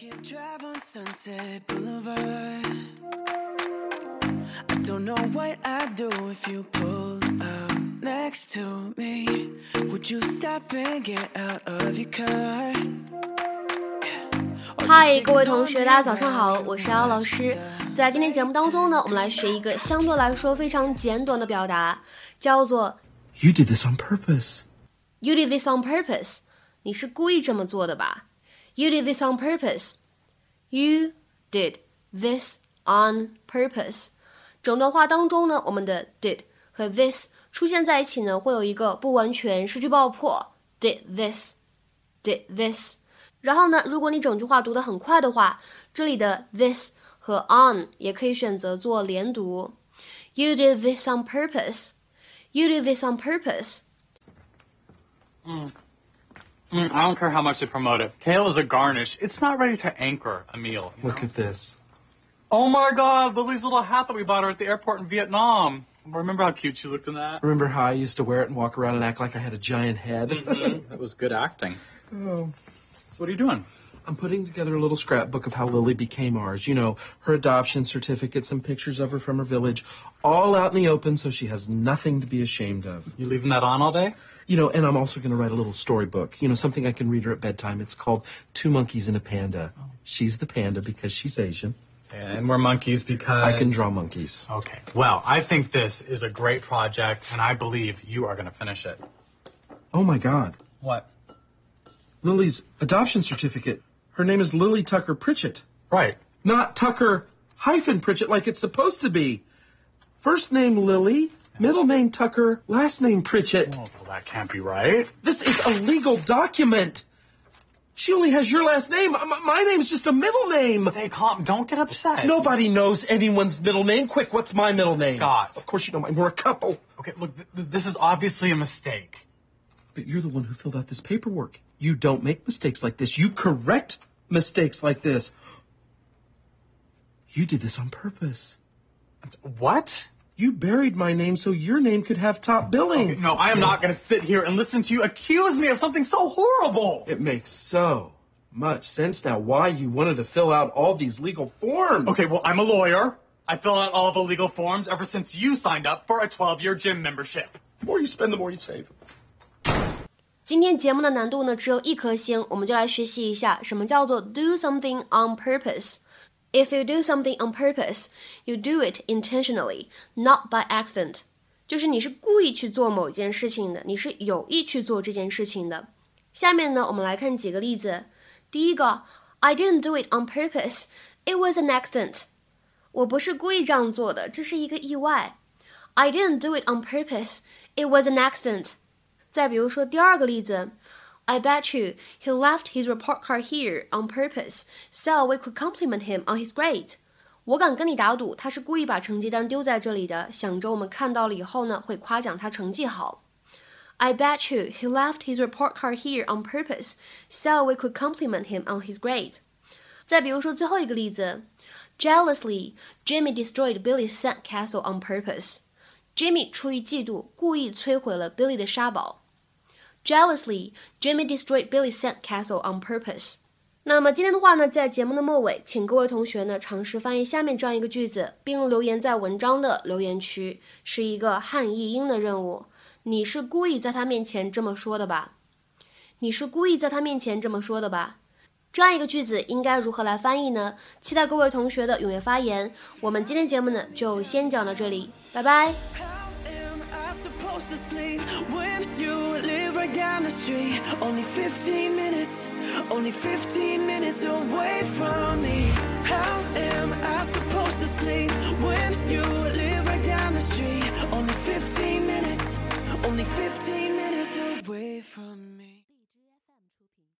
Can't drive on Sunset Boulevard. I don't know what I'd do if you pulled up next to me. Would you stop and get out of your car? 嗨，各位同学，大家早上好，我是姚老师。在今天节目当中呢，我们来学一个相对来说非常简短的表达，叫做 You did this on purpose. “You did this on purpose”。你是故意这么做的吧 ？You did this on purpose. You did this on purpose. 整段话当中呢，我们的 did 和 this 出现在一起呢，会有一个不完全失去爆破。Did this, did this。然后呢，如果你整句话读得很快的话，这里的 this 和 on 也可以选择做连读。You did this on purpose. You did this on purpose. Mm, I don't care how much they promote it. Kale is a garnish. It's not ready to anchor a meal. Look know? at this. Oh my god, Lily's little hat that we bought her at the airport in Vietnam. Remember how cute she looked in that? Remember how I used to wear it and walk around and act like I had a giant head? Mhm, That was good acting. oh. So what are you doing? I'm putting together a little scrapbook of how Lily became ours. You know, her adoption certificate, some pictures of her from her village, all out in the open so she has nothing to be ashamed of. You leaving that on all day? You know, and I'm also going to write a little storybook, you know, something I can read her at bedtime. It's called Two Monkeys and a Panda. She's the panda because she's Asian. And we're monkeys because I can draw monkeys. Okay. Well, I think this is a great project, and I believe you are going to finish it. Oh my God. What? Lily's adoption certificate. Her name is Lily Tucker Pritchett. Right. not Tucker hyphen Pritchett like it's supposed to be. First name Lily, middle name Tucker, last name Pritchett. Oh, well, that can't be right. This is a legal document. She only has your last name. M- My name's just a middle name. Stay calm. Don't get upset. Nobody knows anyone's middle name. Quick, what's my middle name? Scott. Of course you know mine. We're a couple. Okay, look, th- th- this is obviously a mistake. But you're the one who filled out this paperwork. You don't make mistakes like this. You correct mistakes like this. You did this on purpose. What? You buried my name so your name could have top billing. Okay, no, I am not going to sit here and listen to you accuse me of something so horrible. It makes so much sense now why you wanted to fill out all these legal forms. Okay, well, I'm a lawyer. I fill out all the legal forms ever since you signed up for a 12-year gym membership. the more you spend, the more you save. 今天节目的难度呢只有一颗星，我们就来学习一下什么叫做 do something on purpose。If you do something on purpose, you do it intentionally, not by accident。就是你是故意去做某件事情的，你是有意去做这件事情的。下面呢，我们来看几个例子。第一个，I didn't do it on purpose. It was an accident. 我不是故意这样做的，这是一个意外。I didn't do it on purpose. It was an accident. 再比如说第二个例子，I bet you he left his report card here on purpose so we could compliment him on his grade。我敢跟你打赌，他是故意把成绩单丢在这里的，想着我们看到了以后呢，会夸奖他成绩好。I bet you he left his report card here on purpose so we could compliment him on his grade。再比如说最后一个例子，Jealously, Jimmy destroyed Billy's sand castle on purpose。Jimmy 出于嫉妒，故意摧毁了 Billy 的沙堡。 Jealously, Jimmy destroyed Billy's sand castle on purpose. 那么今天的话呢，在节目的末尾，请各位同学呢尝试翻译下面这样一个句子，并留言在文章的留言区，是一个汉译英的任务。你是故意在他面前这么说的吧？你是故意在他面前这么说的吧？这样一个句子应该如何来翻译呢？期待各位同学的踊跃发言。我们今天节目呢就先讲到这里，拜拜。Right down the street? Only 15 minutes, only 15 minutes away from me. How am I supposed to sleep when you live right down the street? Only 15 minutes, only 15